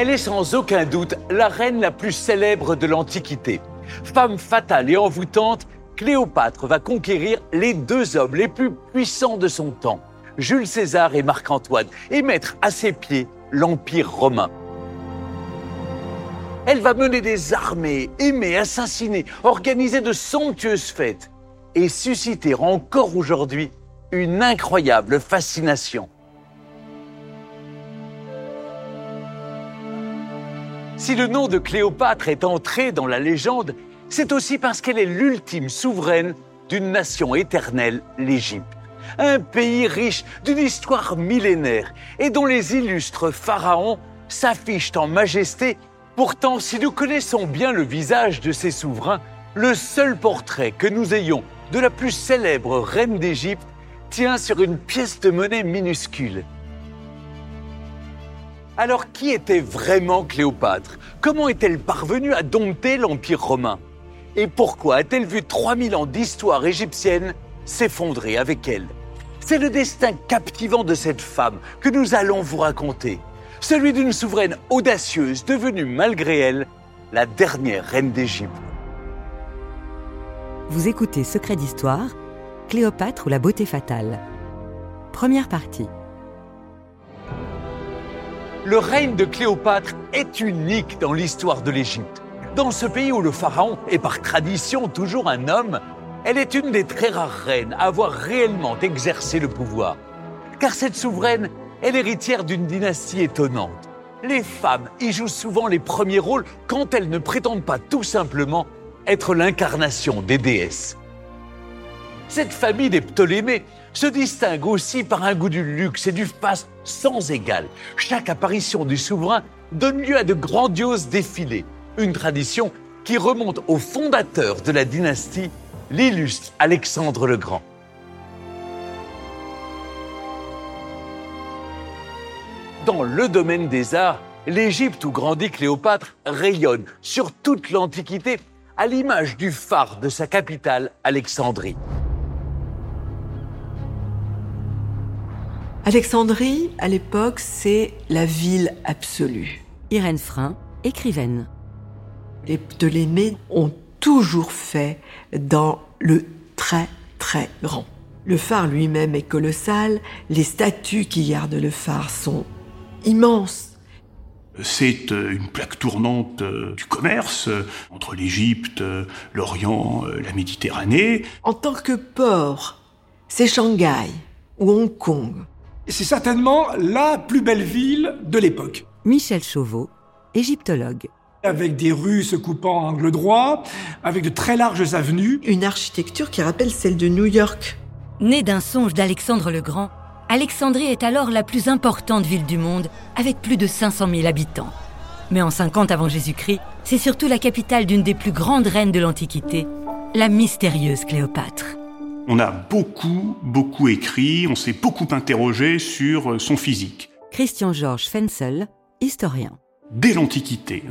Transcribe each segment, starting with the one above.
Elle est sans aucun doute la reine la plus célèbre de l'Antiquité. Femme fatale et envoûtante, Cléopâtre va conquérir les deux hommes les plus puissants de son temps, Jules César et Marc-Antoine, et mettre à ses pieds l'Empire romain. Elle va mener des armées, aimer, assassiner, organiser de somptueuses fêtes et susciter encore aujourd'hui une incroyable fascination. Si le nom de Cléopâtre est entré dans la légende, c'est aussi parce qu'elle est l'ultime souveraine d'une nation éternelle, l'Égypte. Un pays riche d'une histoire millénaire et dont les illustres pharaons s'affichent en majesté. Pourtant, si nous connaissons bien le visage de ces souverains, le seul portrait que nous ayons de la plus célèbre reine d'Égypte tient sur une pièce de monnaie minuscule. Alors qui était vraiment Cléopâtre? Comment est-elle parvenue à dompter l'Empire romain? Et pourquoi a-t-elle vu 3000 ans d'histoire égyptienne s'effondrer avec elle? C'est le destin captivant de cette femme que nous allons vous raconter. Celui d'une souveraine audacieuse devenue malgré elle la dernière reine d'Égypte. Vous écoutez Secret d'Histoire, Cléopâtre ou la beauté fatale. Première partie. Le règne de Cléopâtre est unique dans l'histoire de l'Égypte. Dans ce pays où le pharaon est par tradition toujours un homme, elle est une des très rares reines à avoir réellement exercé le pouvoir. Car cette souveraine est l'héritière d'une dynastie étonnante. Les femmes y jouent souvent les premiers rôles quand elles ne prétendent pas tout simplement être l'incarnation des déesses. Cette famille des Ptolémées se distingue aussi par un goût du luxe et du faste sans égal. Chaque apparition du souverain donne lieu à de grandioses défilés, une tradition qui remonte au fondateur de la dynastie, l'illustre Alexandre le Grand. Dans le domaine des arts, l'Égypte où grandit Cléopâtre rayonne sur toute l'Antiquité à l'image du phare de sa capitale, Alexandrie. Alexandrie, à l'époque, c'est la ville absolue. Irène Frein, écrivaine. Les Ptolémées ont toujours fait dans le très très grand. Le phare lui-même est colossal, les statues qui gardent le phare sont immenses. C'est euh, une plaque tournante euh, du commerce euh, entre l'Égypte, l'Orient, la Méditerranée. En tant que port, c'est Shanghai ou Hong Kong. C'est certainement la plus belle ville de l'époque. Michel Chauveau, égyptologue. Avec des rues se coupant en angle droit, avec de très larges avenues. Une architecture qui rappelle celle de New York. Née d'un songe d'Alexandre le Grand, Alexandrie est alors la plus importante ville du monde, avec plus de 500 000 habitants. Mais en 50 avant Jésus-Christ, c'est surtout la capitale d'une des plus grandes reines de l'Antiquité, la mystérieuse Cléopâtre. On a beaucoup, beaucoup écrit, on s'est beaucoup interrogé sur euh, son physique. Christian Georges Fensel, historien. Dès l'Antiquité,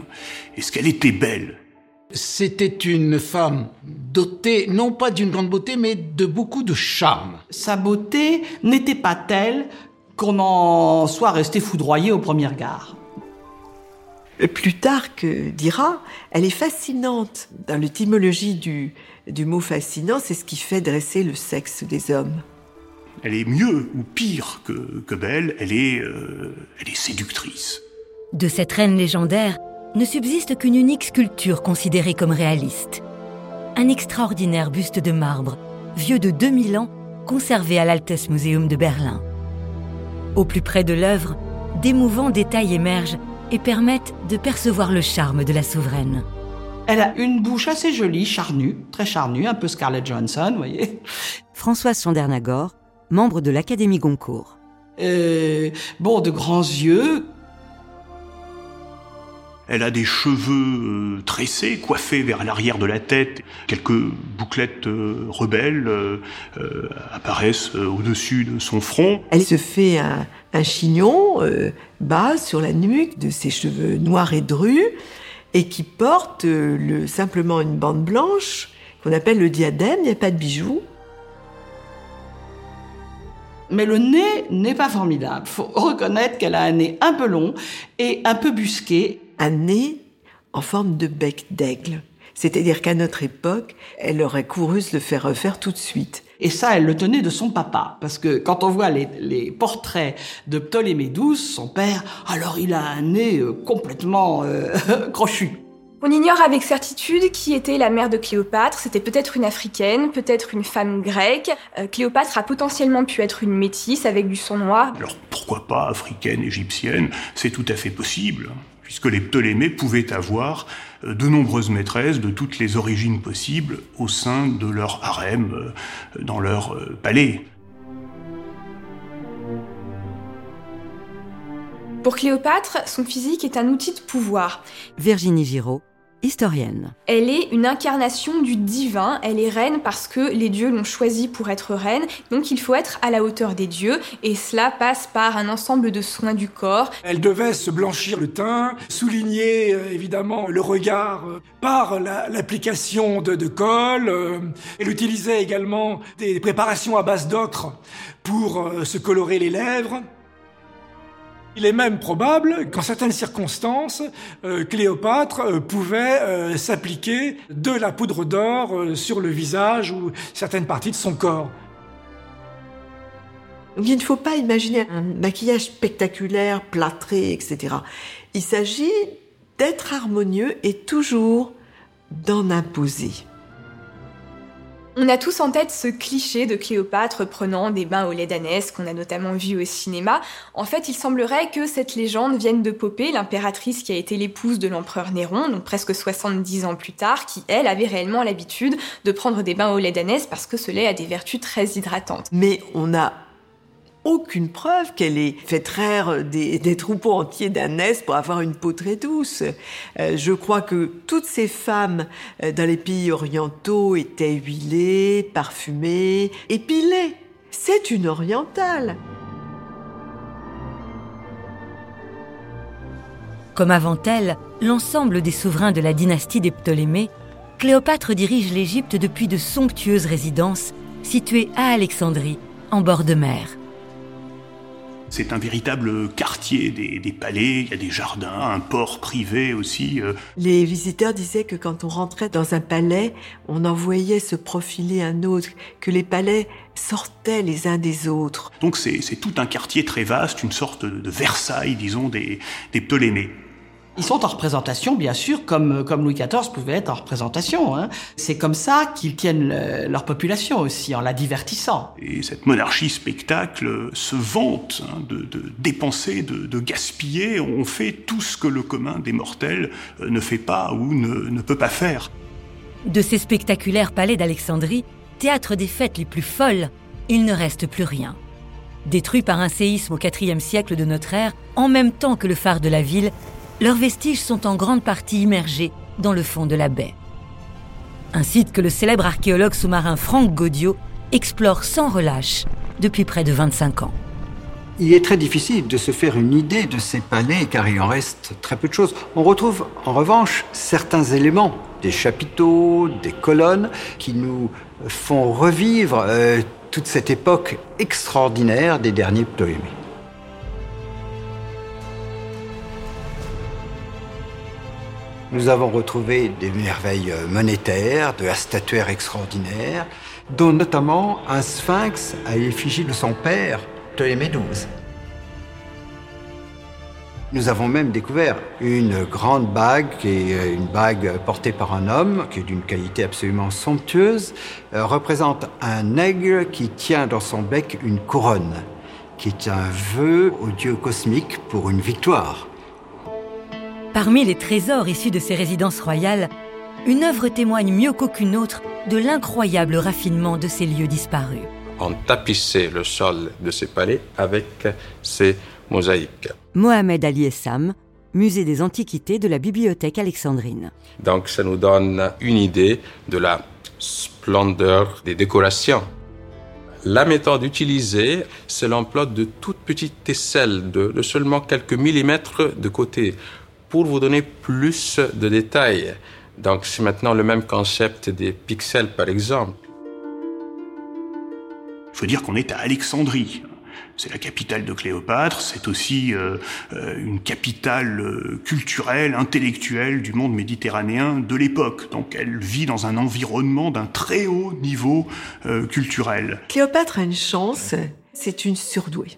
est-ce qu'elle était belle? C'était une femme dotée non pas d'une grande beauté, mais de beaucoup de charme. Sa beauté n'était pas telle qu'on en soit resté foudroyé au premier regard. Plutarque dira, elle est fascinante. Dans l'étymologie du, du mot fascinant, c'est ce qui fait dresser le sexe des hommes. Elle est mieux ou pire que, que belle, elle est, euh, elle est séductrice. De cette reine légendaire ne subsiste qu'une unique sculpture considérée comme réaliste. Un extraordinaire buste de marbre, vieux de 2000 ans, conservé à l'Altes Museum de Berlin. Au plus près de l'œuvre, d'émouvants détails émergent et permettent de percevoir le charme de la souveraine. Elle a une bouche assez jolie, charnue, très charnue, un peu Scarlett Johansson, vous voyez. Françoise Chandernagor, membre de l'Académie Goncourt. Euh, bon, de grands yeux. Elle a des cheveux euh, tressés, coiffés vers l'arrière de la tête. Quelques bouclettes euh, rebelles apparaissent euh, au-dessus de son front. Elle se fait un, un chignon euh, bas sur la nuque de ses cheveux noirs et drus et qui porte euh, le, simplement une bande blanche qu'on appelle le diadème, il n'y a pas de bijoux. Mais le nez n'est pas formidable. Faut reconnaître qu'elle a un nez un peu long et un peu busqué. Un nez en forme de bec d'aigle. C'est-à-dire qu'à notre époque, elle aurait couru se le faire refaire tout de suite. Et ça, elle le tenait de son papa. Parce que quand on voit les, les portraits de Ptolémée XII, son père, alors il a un nez euh, complètement euh, crochu. On ignore avec certitude qui était la mère de Cléopâtre. C'était peut-être une africaine, peut-être une femme grecque. Euh, Cléopâtre a potentiellement pu être une métisse avec du sang noir. Alors pourquoi pas africaine, égyptienne? C'est tout à fait possible, puisque les Ptolémées pouvaient avoir euh, de nombreuses maîtresses de toutes les origines possibles au sein de leur harem, euh, dans leur euh, palais. Pour Cléopâtre, son physique est un outil de pouvoir. Virginie Giraud, historienne. Elle est une incarnation du divin, elle est reine parce que les dieux l'ont choisie pour être reine, donc il faut être à la hauteur des dieux, et cela passe par un ensemble de soins du corps. Elle devait se blanchir le teint, souligner euh, évidemment le regard euh, par la- l'application de, de colle. euh, elle utilisait également des préparations à base d'ocre pour se colorer les lèvres. Il est même probable qu'en certaines circonstances, euh, Cléopâtre euh, pouvait euh, s'appliquer de la poudre d'or sur le visage ou certaines parties de son corps. Il ne faut pas imaginer un maquillage spectaculaire, plâtré, etc. Il s'agit d'être harmonieux et toujours d'en imposer. On a tous en tête ce cliché de Cléopâtre prenant des bains au lait d'ânesse qu'on a notamment vu au cinéma. En fait, il semblerait que cette légende vienne de Popée, l'impératrice qui a été l'épouse de l'empereur Néron, donc presque 70 ans plus tard, qui elle avait réellement l'habitude de prendre des bains au lait d'ânesse parce que ce lait a des vertus très hydratantes. Mais on n'a aucune preuve qu'elle ait fait traire des, troupeaux entiers d'ânesse pour avoir une peau très douce. Euh, je crois que toutes ces femmes euh, dans les pays orientaux étaient huilées, parfumées, épilées. C'est une orientale. Comme avant elle, l'ensemble des souverains de la dynastie des Ptolémées, Cléopâtre dirige l'Égypte depuis de somptueuses résidences situées à Alexandrie, en bord de mer. C'est un véritable quartier des, des palais, il y a des jardins, un port privé aussi. euh, Les visiteurs disaient que quand on rentrait dans un palais, on en voyait se profiler un autre, que les palais sortaient les uns des autres. Donc c'est tout un quartier très vaste, une sorte de, de Versailles, disons, des, des Ptolémées. Ils sont en représentation, bien sûr, comme, comme Louis XIV pouvait être en représentation. Hein. C'est comme ça qu'ils tiennent le- leur population aussi, en la divertissant. Et cette monarchie spectacle se vante hein, de, de dépenser, de, de gaspiller. On fait tout ce que le commun des mortels euh, ne fait pas ou ne, ne peut pas faire. De ces spectaculaires palais d'Alexandrie, théâtre des fêtes les plus folles, il ne reste plus rien. Détruits par un séisme au IVe siècle de notre ère, en même temps que le phare de la ville, leurs vestiges sont en grande partie immergés dans le fond de la baie. Un site que le célèbre archéologue sous-marin Franck Gaudiot explore sans relâche depuis près de 25 ans. Il est très difficile de se faire une idée de ces palais car il en reste très peu de choses. On retrouve en revanche certains éléments, des chapiteaux, des colonnes, qui nous font revivre euh, toute cette époque extraordinaire des derniers Ptolémées. Nous avons retrouvé des merveilles euh, monétaires, de la statuaire extraordinaire, dont notamment un sphinx à l'effigie de son père, Ptolémée XII. Nous avons même découvert une grande bague, qui est euh, une bague portée par un homme, qui est d'une qualité absolument somptueuse, euh, représente un aigle qui tient dans son bec une couronne, qui est un vœu au dieu cosmique pour une victoire. Parmi les trésors issus de ces résidences royales, une œuvre témoigne mieux qu'aucune autre de l'incroyable raffinement de ces lieux disparus. On tapissait le sol de ces palais avec ces mosaïques. Mohamed Ali Essam, musée des antiquités de la bibliothèque alexandrine. Donc ça nous donne une idée de la splendeur des décorations. La méthode utilisée, c'est l'emploi de toutes petites aisselles de, de seulement quelques millimètres de côté pour vous donner plus de détails. Donc c'est maintenant le même concept des pixels par exemple. Il faut dire qu'on est à Alexandrie. C'est la capitale de Cléopâtre, c'est aussi euh, euh, une capitale euh, culturelle, intellectuelle du monde méditerranéen de l'époque. Donc elle vit dans un environnement d'un très haut niveau culturel. Cléopâtre a une chance, c'est une surdouée,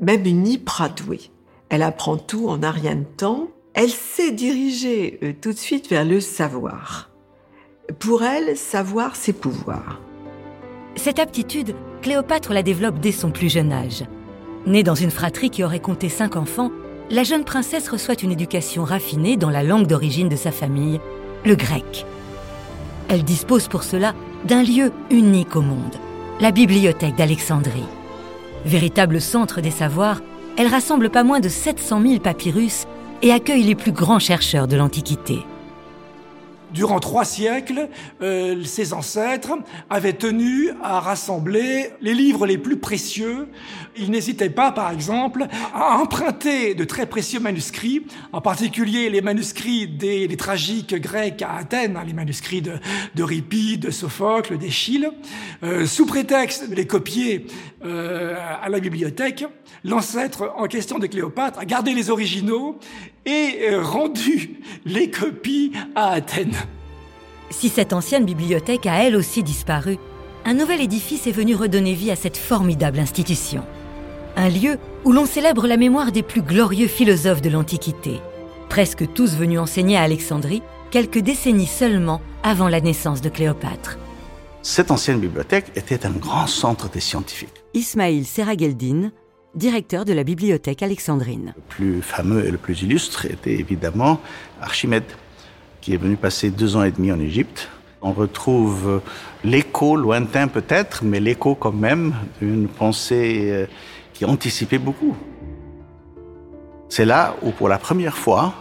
même une hypradouée. Elle apprend tout en un rien de temps. Elle sait diriger tout de suite vers le savoir. Pour elle, savoir, c'est pouvoir. Cette aptitude, Cléopâtre la développe dès son plus jeune âge. Née dans une fratrie qui aurait compté cinq enfants, la jeune princesse reçoit une éducation raffinée dans la langue d'origine de sa famille, le grec. Elle dispose pour cela d'un lieu unique au monde, la bibliothèque d'Alexandrie. Véritable centre des savoirs, elle rassemble pas moins de 700 000 papyrus et accueille les plus grands chercheurs de l'Antiquité. Durant trois siècles, euh, ses ancêtres avaient tenu à rassembler les livres les plus précieux. Ils n'hésitaient pas, par exemple, à emprunter de très précieux manuscrits, en particulier les manuscrits des, tragiques grecs à Athènes, hein, les manuscrits de, de de Sophocle, d'Échille, euh, sous prétexte de les copier euh, à la bibliothèque. L'ancêtre en question de Cléopâtre a gardé les originaux et euh, rendu les copies à Athènes. Si cette ancienne bibliothèque a elle aussi disparu, un nouvel édifice est venu redonner vie à cette formidable institution. Un lieu où l'on célèbre la mémoire des plus glorieux philosophes de l'Antiquité, presque tous venus enseigner à Alexandrie quelques décennies seulement avant la naissance de Cléopâtre. Cette ancienne bibliothèque était un grand centre des scientifiques. Ismaïl Serageldine, directeur de la bibliothèque alexandrine. Le plus fameux et le plus illustre était évidemment Archimède, qui est venu passer deux ans et demi en Égypte. On retrouve l'écho, lointain peut-être, mais l'écho quand même d'une pensée euh, qui anticipait beaucoup. C'est là où, pour la première fois,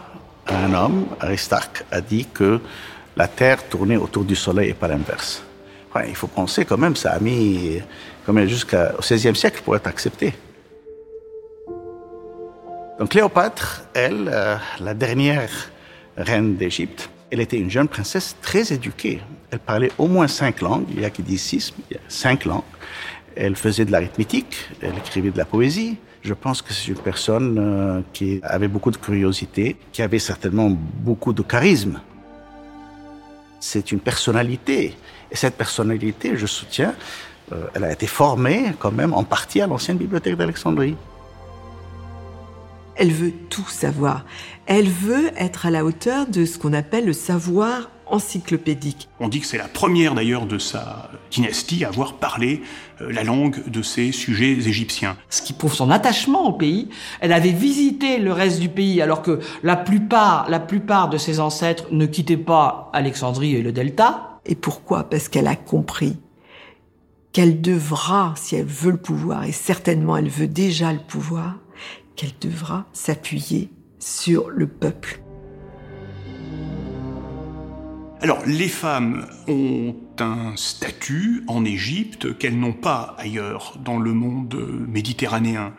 un homme, Aristarque, a dit que la Terre tournait autour du Soleil et pas l'inverse. il faut penser quand même, ça a mis jusqu'au XVIe siècle pour être accepté. Donc Cléopâtre, elle, euh, la dernière reine d'Égypte, elle était une jeune princesse très éduquée. Elle parlait au moins cinq langues, il y a qui disent six, il y a cinq langues. Elle faisait de l'arithmétique, elle écrivait de la poésie. Je pense que c'est une personne euh, qui avait beaucoup de curiosité, qui avait certainement beaucoup de charisme. C'est une personnalité. Et cette personnalité, je soutiens, euh, elle a été formée quand même en partie à l'ancienne bibliothèque d'Alexandrie. Elle veut tout savoir. Elle veut être à la hauteur de ce qu'on appelle le savoir encyclopédique. On dit que c'est la première d'ailleurs de sa dynastie à avoir parlé euh, la langue de ses sujets égyptiens. Ce qui prouve son attachement au pays. Elle avait visité le reste du pays alors que la plupart, la plupart de ses ancêtres ne quittaient pas Alexandrie et le delta. Et pourquoi? Parce qu'elle a compris qu'elle devra, si elle veut le pouvoir, et certainement elle veut déjà le pouvoir, qu'elle devra s'appuyer sur le peuple. Alors, les femmes ont un statut en Égypte qu'elles n'ont pas ailleurs dans le monde méditerranéen.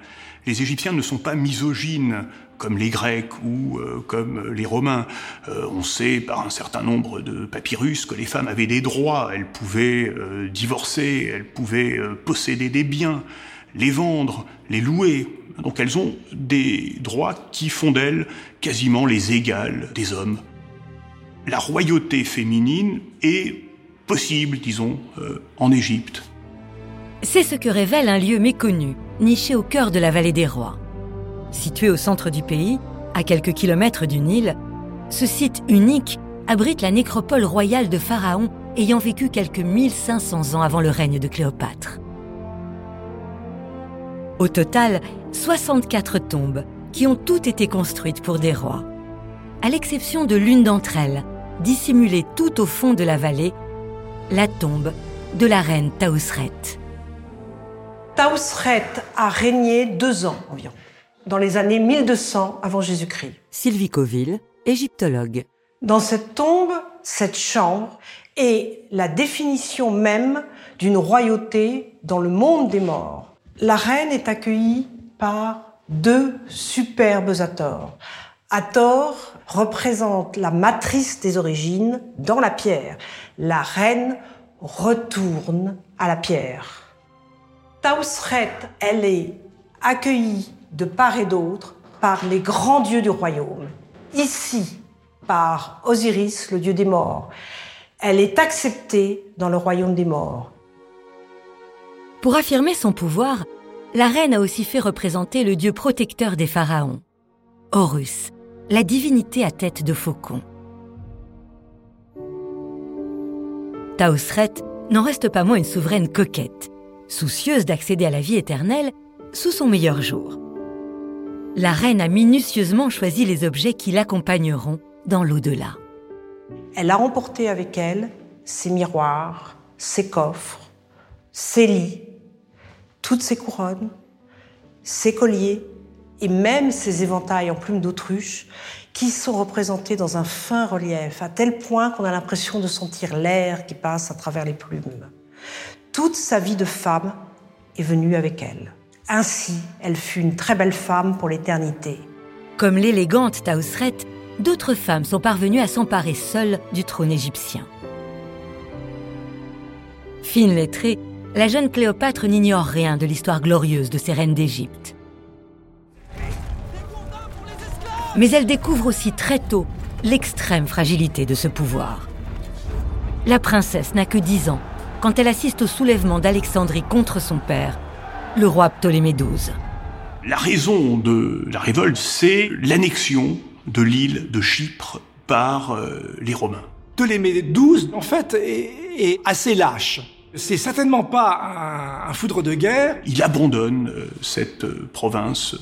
Les Égyptiens ne sont pas misogynes comme les Grecs ou euh, comme les Romains. Euh, on sait par un certain nombre de papyrus que les femmes avaient des droits, elles pouvaient euh, divorcer, elles pouvaient posséder des biens, les vendre, les louer, donc elles ont des droits qui font d'elles quasiment les égales des hommes. La royauté féminine est possible, disons, euh, en Égypte. C'est ce que révèle un lieu méconnu, niché au cœur de la vallée des rois. Situé au centre du pays, à quelques kilomètres du Nil, ce site unique abrite la nécropole royale de Pharaon ayant vécu quelques 1500 ans avant le règne de Cléopâtre. Au total, 64 tombes qui ont toutes été construites pour des rois. À l'exception de l'une d'entre elles, dissimulée tout au fond de la vallée, la tombe de la reine Taousret. Taousret a régné deux ans environ, dans les années 1200 avant Jésus-Christ. Sylvie Coville, égyptologue. Dans cette tombe, cette chambre est la définition même d'une royauté dans le monde des morts la reine est accueillie par deux superbes Hathors. Hathor représente la matrice des origines dans la pierre. La reine retourne à la pierre. Tausret, elle est accueillie de part et d'autre par les grands dieux du royaume. Ici, par Osiris, le dieu des morts. Elle est acceptée dans le royaume des morts. Pour affirmer son pouvoir, la reine a aussi fait représenter le dieu protecteur des pharaons, Horus, la divinité à tête de faucon. Taosret n'en reste pas moins une souveraine coquette, soucieuse d'accéder à la vie éternelle sous son meilleur jour. La reine a minutieusement choisi les objets qui l'accompagneront dans l'au-delà. Elle a remporté avec elle ses miroirs, ses coffres, ses lits, toutes ses couronnes, ses colliers et même ses éventails en plumes d'autruche qui sont représentés dans un fin relief, à tel point qu'on a l'impression de sentir l'air qui passe à travers les plumes. Toute sa vie de femme est venue avec elle. Ainsi, elle fut une très belle femme pour l'éternité. Comme l'élégante Taousret, d'autres femmes sont parvenues à s'emparer seules du trône égyptien. Fine la jeune Cléopâtre n'ignore rien de l'histoire glorieuse de ces reines d'Égypte. Mais elle découvre aussi très tôt l'extrême fragilité de ce pouvoir. La princesse n'a que 10 ans quand elle assiste au soulèvement d'Alexandrie contre son père, le roi Ptolémée XII. La raison de la révolte, c'est l'annexion de l'île de Chypre par euh, les Romains. Ptolémée XII, en fait, est, assez lâche. C'est certainement pas un, foudre de guerre. Il abandonne euh, cette euh, province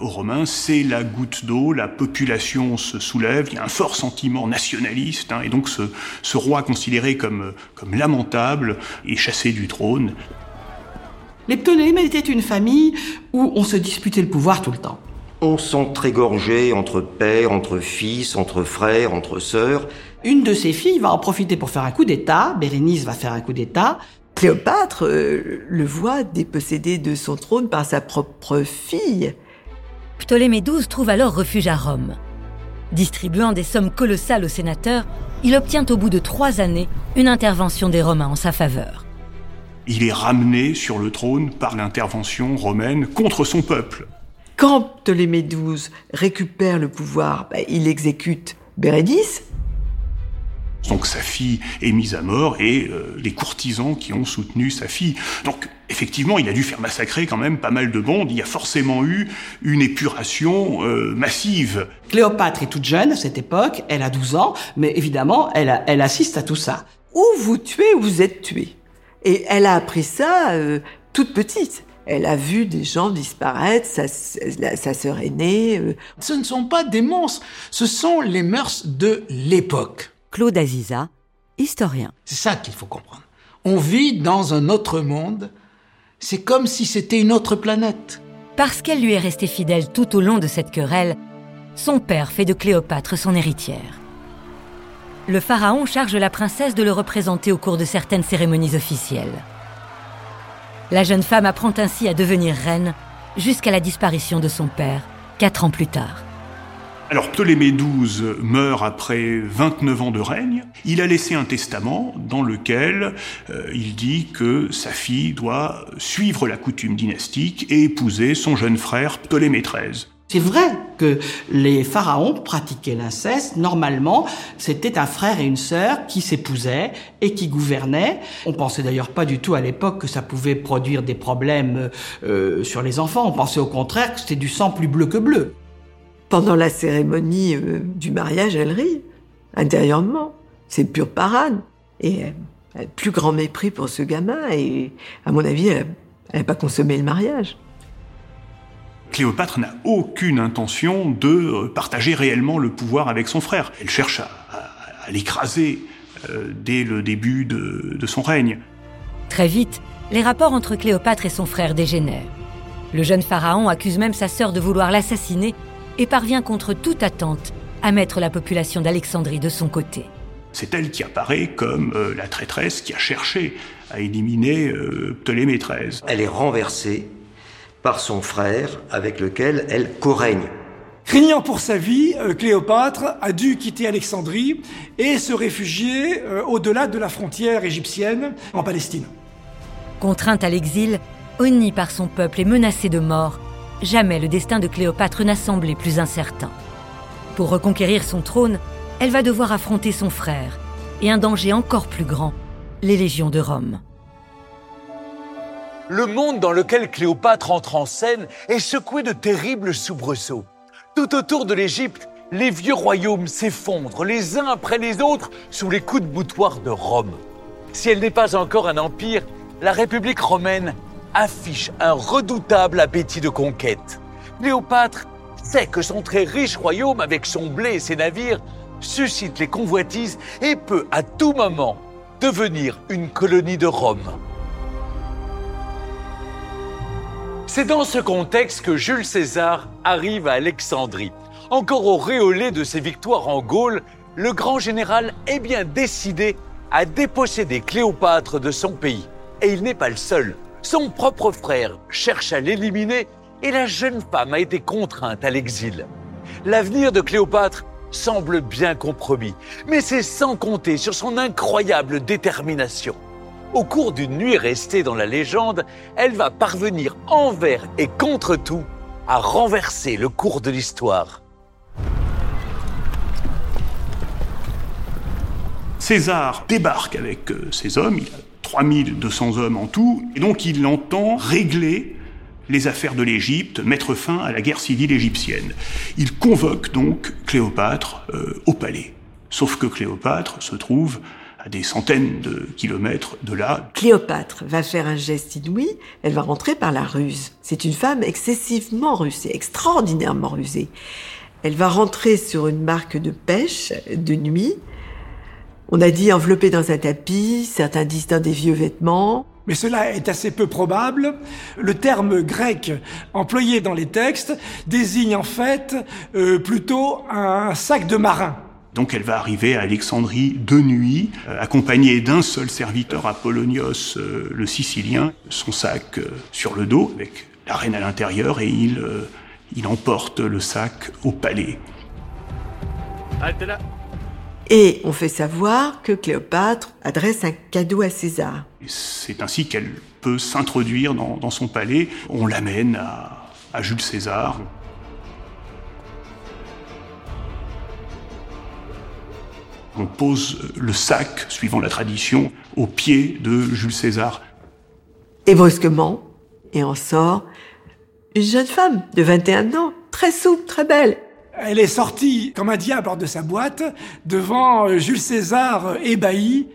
aux Romains. C'est la goutte d'eau. La population se soulève. Il y a un fort sentiment nationaliste. Hein, et donc ce, ce, roi considéré comme, comme lamentable est chassé du trône. Les Ptolémées étaient une famille où on se disputait le pouvoir tout le temps. On s'entrégorgeait entre pères, entre fils, entre frères, entre sœurs. Une de ses filles va en profiter pour faire un coup d'État. Bérénice va faire un coup d'État. Cléopâtre euh, le voit dépossédé de son trône par sa propre fille. Ptolémée XII trouve alors refuge à Rome. Distribuant des sommes colossales aux sénateurs, il obtient au bout de trois années une intervention des Romains en sa faveur. Il est ramené sur le trône par l'intervention romaine contre son peuple. Quand Ptolémée XII récupère le pouvoir, bah, il exécute Bérénice. Donc sa fille est mise à mort et euh, les courtisans qui ont soutenu sa fille. Donc effectivement, il a dû faire massacrer quand même pas mal de monde. Il y a forcément eu une épuration euh, massive. Cléopâtre est toute jeune à cette époque, elle a 12 ans, mais évidemment, elle, elle assiste à tout ça. Ou vous tuez ou vous êtes tué? Et elle a appris ça euh, toute petite. Elle a vu des gens disparaître, sa, sa sœur aînée. Euh. Ce ne sont pas des monstres, ce sont les mœurs de l'époque. Claude Aziza, historien. C'est ça qu'il faut comprendre. On vit dans un autre monde, c'est comme si c'était une autre planète. Parce qu'elle lui est restée fidèle tout au long de cette querelle, son père fait de Cléopâtre son héritière. Le pharaon charge la princesse de le représenter au cours de certaines cérémonies officielles. La jeune femme apprend ainsi à devenir reine jusqu'à la disparition de son père, quatre ans plus tard. Alors Ptolémée XII meurt après 29 ans de règne. Il a laissé un testament dans lequel euh, il dit que sa fille doit suivre la coutume dynastique et épouser son jeune frère Ptolémée XIII. C'est vrai que les pharaons pratiquaient l'inceste. Normalement, c'était un frère et une sœur qui s'épousaient et qui gouvernaient. On pensait d'ailleurs pas du tout à l'époque que ça pouvait produire des problèmes euh, sur les enfants. On pensait au contraire que c'était du sang plus bleu que bleu. Pendant la cérémonie euh, du mariage, elle rit intérieurement. C'est pure parade. Et elle a le plus grand mépris pour ce gamin. Et à mon avis, elle n'a pas consommé le mariage. Cléopâtre n'a aucune intention de euh, partager réellement le pouvoir avec son frère. Elle cherche à, l'écraser euh, dès le début de, de son règne. Très vite, les rapports entre Cléopâtre et son frère dégénèrent. Le jeune pharaon accuse même sa sœur de vouloir l'assassiner et parvient contre toute attente à mettre la population d'Alexandrie de son côté. C'est elle qui apparaît comme euh, la traîtresse qui a cherché à éliminer Ptolémée XIII. Elle est renversée par son frère avec lequel elle co-règne. Craignant pour sa vie, euh, Cléopâtre a dû quitter Alexandrie et se réfugier euh, au-delà de la frontière égyptienne en Palestine. Contrainte à l'exil, Honnie par son peuple et menacée de mort, jamais le destin de Cléopâtre n'a semblé plus incertain. Pour reconquérir son trône, elle va devoir affronter son frère et un danger encore plus grand, les légions de Rome. Le monde dans lequel Cléopâtre entre en scène est secoué de terribles soubresauts. Tout autour de l'Égypte, les vieux royaumes s'effondrent les uns après les autres sous les coups de boutoir de Rome. Si elle n'est pas encore un empire, la République romaine affiche un redoutable appétit de conquête. Cléopâtre sait que son très riche royaume, avec son blé et ses navires, suscite les convoitises et peut à tout moment devenir une colonie de Rome. C'est dans ce contexte que Jules César arrive à Alexandrie. Encore auréolé de ses victoires en Gaule, le grand général est bien décidé à déposséder Cléopâtre de son pays. Et il n'est pas le seul. Son propre frère cherche à l'éliminer et la jeune femme a été contrainte à l'exil. L'avenir de Cléopâtre semble bien compromis, mais c'est sans compter sur son incroyable détermination. Au cours d'une nuit restée dans la légende, elle va parvenir envers et contre tout à renverser le cours de l'histoire. César débarque avec euh, ses hommes, 3200 hommes en tout, et donc il entend régler les affaires de l'Égypte, mettre fin à la guerre civile égyptienne. Il convoque donc Cléopâtre euh, au palais. Sauf que Cléopâtre se trouve à des centaines de kilomètres de là. Cléopâtre va faire un geste inouï, elle va rentrer par la ruse. C'est une femme excessivement rusée, extraordinairement rusée. Elle va rentrer sur une marque de pêche de nuit. On a dit enveloppée dans un tapis, certains disent dans des vieux vêtements mais cela est assez peu probable. Le terme grec employé dans les textes désigne en fait euh, plutôt un sac de marin. Donc elle va arriver à Alexandrie de nuit, euh, accompagnée d'un seul serviteur, Apollonios euh, le Sicilien, son sac sur le dos, avec la reine à l'intérieur, et il, il emporte le sac au palais. là. Et on fait savoir que Cléopâtre adresse un cadeau à César. C'est ainsi qu'elle peut s'introduire dans, son palais. On l'amène à, à Jules César. On pose le sac, suivant la tradition, au pied de Jules César. Et brusquement, et en sort une jeune femme de 21 ans, très souple, très belle, elle est sortie comme un diable hors de sa boîte devant euh, Jules César euh, ébahi.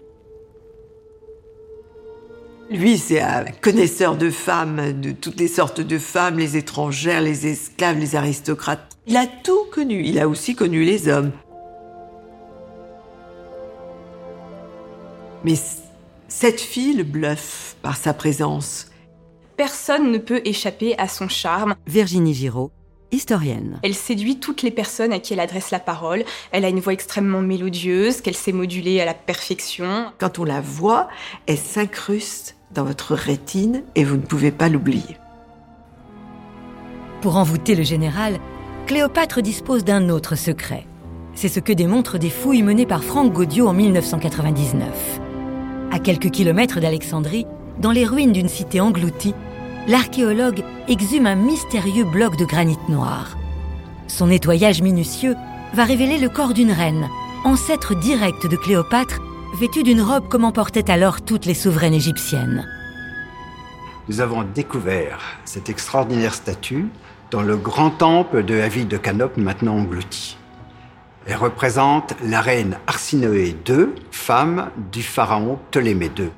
Lui, c'est un connaisseur de femmes, de toutes les sortes de femmes, les étrangères, les esclaves, les aristocrates. Il a tout connu. Il a aussi connu les hommes. Mais cette fille le bluffe par sa présence. Personne ne peut échapper à son charme. Virginie Giraud, historienne. Elle séduit toutes les personnes à qui elle adresse la parole. Elle a une voix extrêmement mélodieuse, qu'elle sait moduler à la perfection. Quand on la voit, elle s'incruste dans votre rétine et vous ne pouvez pas l'oublier. Pour envoûter le général, Cléopâtre dispose d'un autre secret. C'est ce que démontrent des fouilles menées par Franck Gaudiot en 1999. À quelques kilomètres d'Alexandrie, dans les ruines d'une cité engloutie, l'archéologue exhume un mystérieux bloc de granit noir. Son nettoyage minutieux va révéler le corps d'une reine, ancêtre direct de Cléopâtre, vêtue d'une robe comme en portaient alors toutes les souveraines égyptiennes. Nous avons découvert cette extraordinaire statue dans le grand temple de la ville de Canope, maintenant englouti. Elle représente la reine Arsinoé II, femme du pharaon Ptolémée II.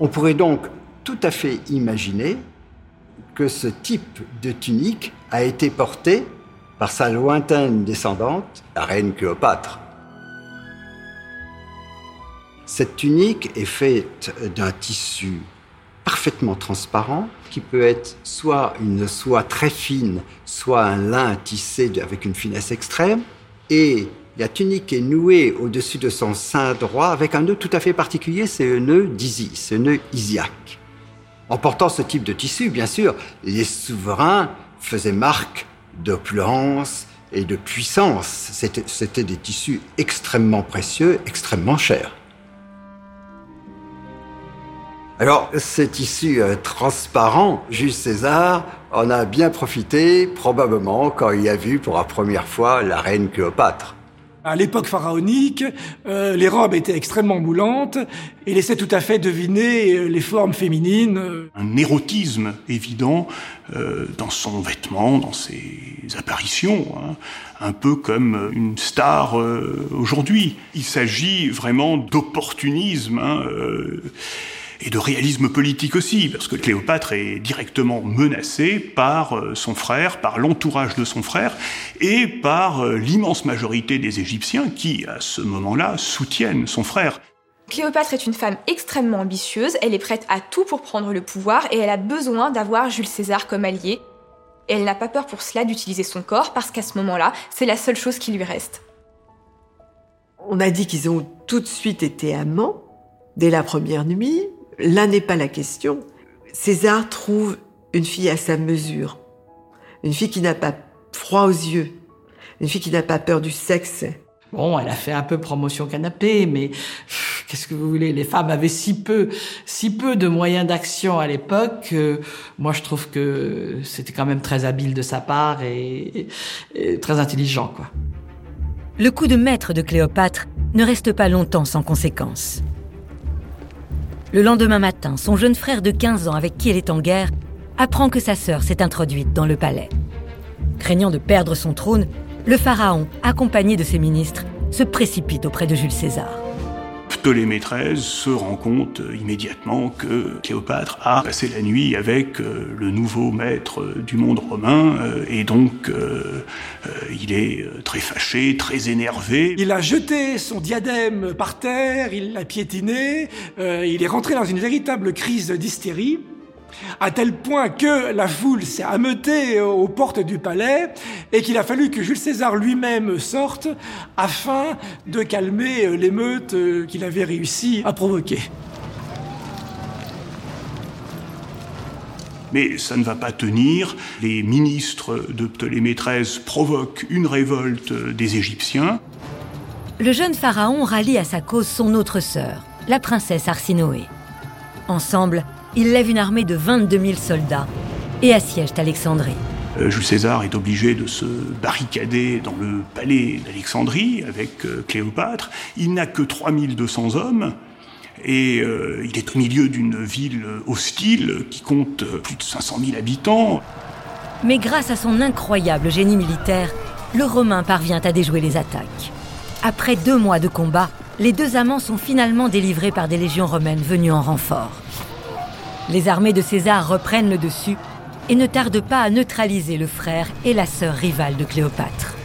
On pourrait donc tout à fait imaginer que ce type de tunique a été porté par sa lointaine descendante, la reine Cléopâtre. Cette tunique est faite d'un tissu parfaitement transparent qui peut être soit une soie très fine, soit un lin tissé avec une finesse extrême. Et la tunique est nouée au-dessus de son sein droit avec un nœud tout à fait particulier, c'est le nœud d'Isis, ce nœud isiaque. En portant ce type de tissu, bien sûr, les souverains faisaient marque d'opulence et de puissance. C'était des tissus extrêmement précieux, extrêmement chers. Alors, cet tissu euh, transparent, Jules César en a bien profité, probablement, quand il a vu pour la première fois la reine Cléopâtre. À l'époque pharaonique, euh, les robes étaient extrêmement moulantes et laissaient tout à fait deviner euh, les formes féminines. Un érotisme évident euh, dans son vêtement, dans ses apparitions, hein, un peu comme une star aujourd'hui. Il s'agit vraiment d'opportunisme. Hein, et de réalisme politique aussi, parce que Cléopâtre est directement menacée par euh, son frère, par l'entourage de son frère, et par euh, l'immense majorité des Égyptiens qui, à ce moment-là, soutiennent son frère. Cléopâtre est une femme extrêmement ambitieuse, elle est prête à tout pour prendre le pouvoir et elle a besoin d'avoir Jules César comme allié. Et elle n'a pas peur pour cela d'utiliser son corps parce qu'à ce moment-là, c'est la seule chose qui lui reste. On a dit qu'ils ont tout de suite été amants dès la première nuit. Là n'est pas la question. César trouve une fille à sa mesure. Une fille qui n'a pas froid aux yeux. Une fille qui n'a pas peur du sexe. Bon, elle a fait un peu promotion canapé, mais qu'est-ce que vous voulez? Les femmes avaient si peu, si peu de moyens d'action à l'époque. que moi, je trouve que c'était quand même très habile de sa part et, et très intelligent, quoi. Le coup de maître de Cléopâtre ne reste pas longtemps sans conséquence. Le lendemain matin, son jeune frère de 15 ans avec qui elle est en guerre apprend que sa sœur s'est introduite dans le palais. Craignant de perdre son trône, le pharaon, accompagné de ses ministres, se précipite auprès de Jules César. Ptolémée XIII se rend compte immédiatement que Cléopâtre a passé la nuit avec euh, le nouveau maître du monde romain euh, et donc euh, il est très fâché, très énervé. Il a jeté son diadème par terre, il l'a piétiné, il est rentré dans une véritable crise d'hystérie à tel point que la foule s'est ameutée aux portes du palais et qu'il a fallu que Jules César lui-même sorte afin de calmer l'émeute qu'il avait réussi à provoquer. Mais ça ne va pas tenir. Les ministres de Ptolémée XIII provoquent une révolte des Égyptiens. Le jeune pharaon rallie à sa cause son autre sœur, la princesse Arsinoé. Ensemble, ils lèvent une armée de 22 000 soldats et assiègent Alexandrie. Euh, Jules César est obligé de se barricader dans le palais d'Alexandrie avec euh, Cléopâtre. Il n'a que 3200 hommes et euh, il est au milieu d'une ville hostile qui compte plus de 500 000 habitants. Mais grâce à son incroyable génie militaire, le Romain parvient à déjouer les attaques. Après deux mois de combat, les deux amants sont finalement délivrés par des légions romaines venues en renfort. Les armées de César reprennent le dessus et ne tardent pas à neutraliser le frère et la sœur rivale de Cléopâtre.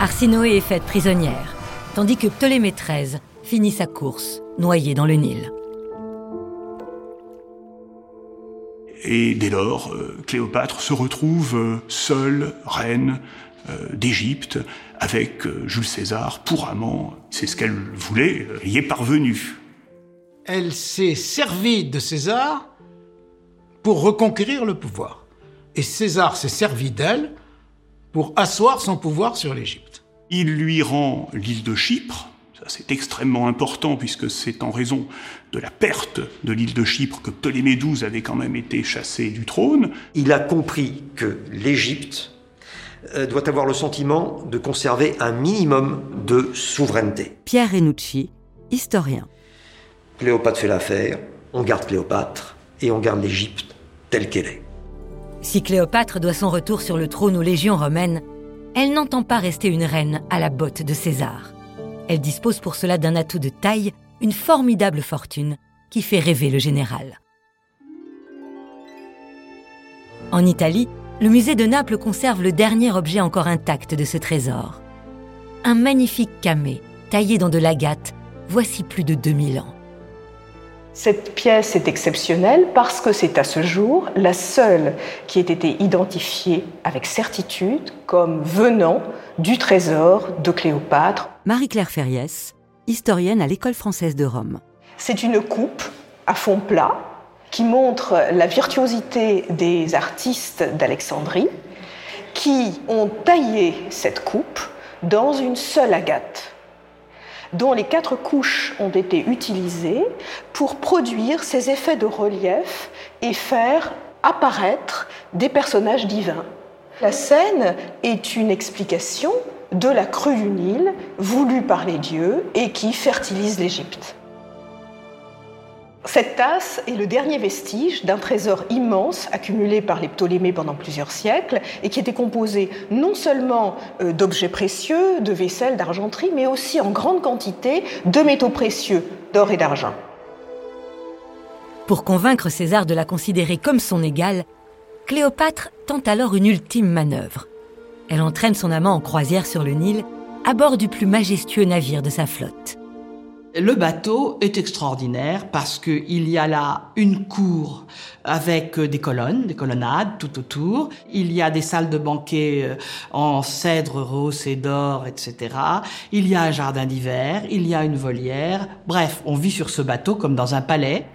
Arsinoé est faite prisonnière, tandis que Ptolémée XIII finit sa course, noyé dans le Nil. Et dès lors, euh, Cléopâtre se retrouve euh, seule reine euh, d'Égypte avec Jules César pour amant. C'est ce qu'elle voulait, y est parvenue. Elle s'est servie de César pour reconquérir le pouvoir. Et César s'est servi d'elle pour asseoir son pouvoir sur l'Égypte. Il lui rend l'île de Chypre. Ça, c'est extrêmement important puisque c'est en raison de la perte de l'île de Chypre que Ptolémée XII avait quand même été chassé du trône. Il a compris que l'Égypte euh, doit avoir le sentiment de conserver un minimum de souveraineté. Pierre Renucci, historien. Cléopâtre fait l'affaire, on garde Cléopâtre et on garde l'Égypte telle qu'elle est. Si Cléopâtre doit son retour sur le trône aux légions romaines, elle n'entend pas rester une reine à la botte de César. Elle dispose pour cela d'un atout de taille, une formidable fortune qui fait rêver le général. En Italie, le musée de Naples conserve le dernier objet encore intact de ce trésor. Un magnifique camée, taillé dans de l'agate, voici plus de 2000 ans. Cette pièce est exceptionnelle parce que c'est à ce jour la seule qui ait été identifiée avec certitude comme venant du trésor de Cléopâtre. Marie-Claire Ferriès, historienne à l'École française de Rome. C'est une coupe à fond plat qui montre la virtuosité des artistes d'Alexandrie qui ont taillé cette coupe dans une seule agate. Dont les quatre couches ont été utilisées pour produire ces effets de relief et faire apparaître des personnages divins. La scène est une explication de la crue du Nil voulue par les dieux et qui fertilise l'Égypte. Cette tasse est le dernier vestige d'un trésor immense accumulé par les Ptolémées pendant plusieurs siècles et qui était composé non seulement euh, d'objets précieux, de vaisselle, d'argenterie, mais aussi en grande quantité de métaux précieux, d'or et d'argent. Pour convaincre César de la considérer comme son égale, Cléopâtre tente alors une ultime manœuvre. Elle entraîne son amant en croisière sur le Nil, à bord du plus majestueux navire de sa flotte. Le bateau est extraordinaire parce qu'il y a là une cour avec des colonnes, des colonnades tout autour. Il y a des salles de banquet euh, en cèdre rose et d'or, etc. Il y a un jardin d'hiver, il y a une volière. Bref, on vit sur ce bateau comme dans un palais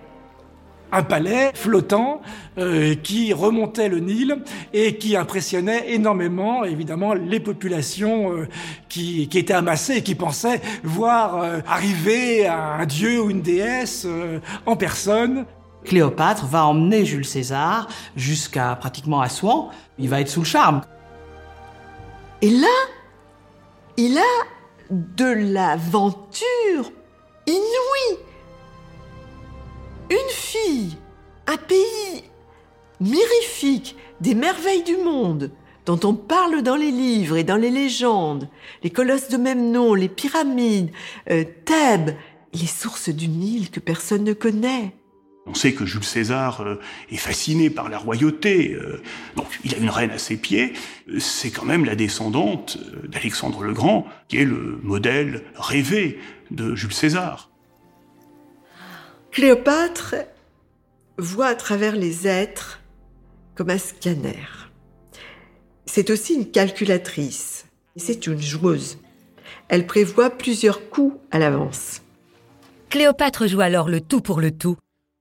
un palais flottant euh, qui remontait le Nil et qui impressionnait énormément, évidemment, les populations euh, qui, qui, étaient amassées et qui pensaient voir euh, arriver un dieu ou une déesse en personne. Cléopâtre va emmener Jules César jusqu'à pratiquement Assouan. Il va être sous le charme. Et là, il a de l'aventure inouïe une fille, un pays mirifique, des merveilles du monde, dont on parle dans les livres et dans les légendes, les colosses de même nom, les pyramides, euh, Thèbes, les sources du Nil que personne ne connaît. On sait que Jules César euh, est fasciné par la royauté, euh, donc il a une reine à ses pieds. C'est quand même la descendante d'Alexandre le Grand, qui est le modèle rêvé de Jules César. Cléopâtre voit à travers les êtres comme un scanner. C'est aussi une calculatrice. C'est une joueuse. Elle prévoit plusieurs coups à l'avance. Cléopâtre joue alors le tout pour le tout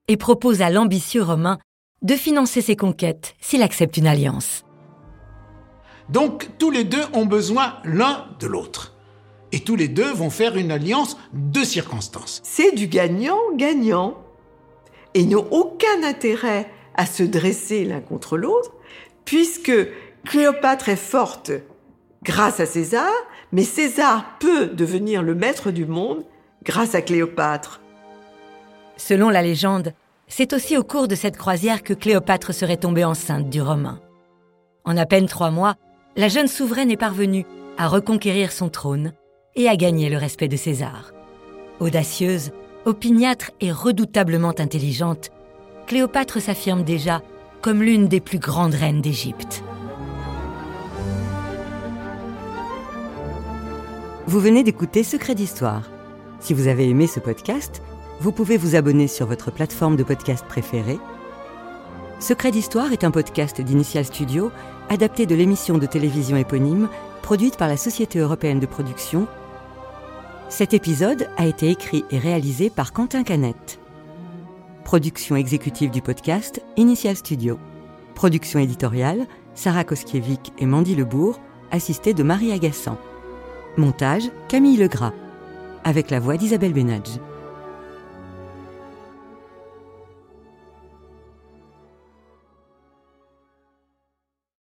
et propose à l'ambitieux Romain de financer ses conquêtes s'il accepte une alliance. Donc tous les deux ont besoin l'un de l'autre et tous les deux vont faire une alliance de circonstances. C'est du gagnant-gagnant. Et ils n'ont aucun intérêt à se dresser l'un contre l'autre, puisque Cléopâtre est forte grâce à César, mais César peut devenir le maître du monde grâce à Cléopâtre. Selon la légende, c'est aussi au cours de cette croisière que Cléopâtre serait tombée enceinte du Romain. En à peine trois mois, la jeune souveraine est parvenue à reconquérir son trône et a gagné le respect de César. Audacieuse, opiniâtre et redoutablement intelligente, Cléopâtre s'affirme déjà comme l'une des plus grandes reines d'Égypte. Vous venez d'écouter Secret d'Histoire. Si vous avez aimé ce podcast, vous pouvez vous abonner sur votre plateforme de podcast préférée. Secret d'Histoire est un podcast d'Initial Studio adapté de l'émission de télévision éponyme produite par la Société européenne de production cet épisode a été écrit et réalisé par Quentin Canette. Production exécutive du podcast Initial Studio. Production éditoriale Sarah Koskiewicz et Mandy Lebourg, assistée de Marie Agassan. Montage Camille Legras. Avec la voix d'Isabelle Benadj.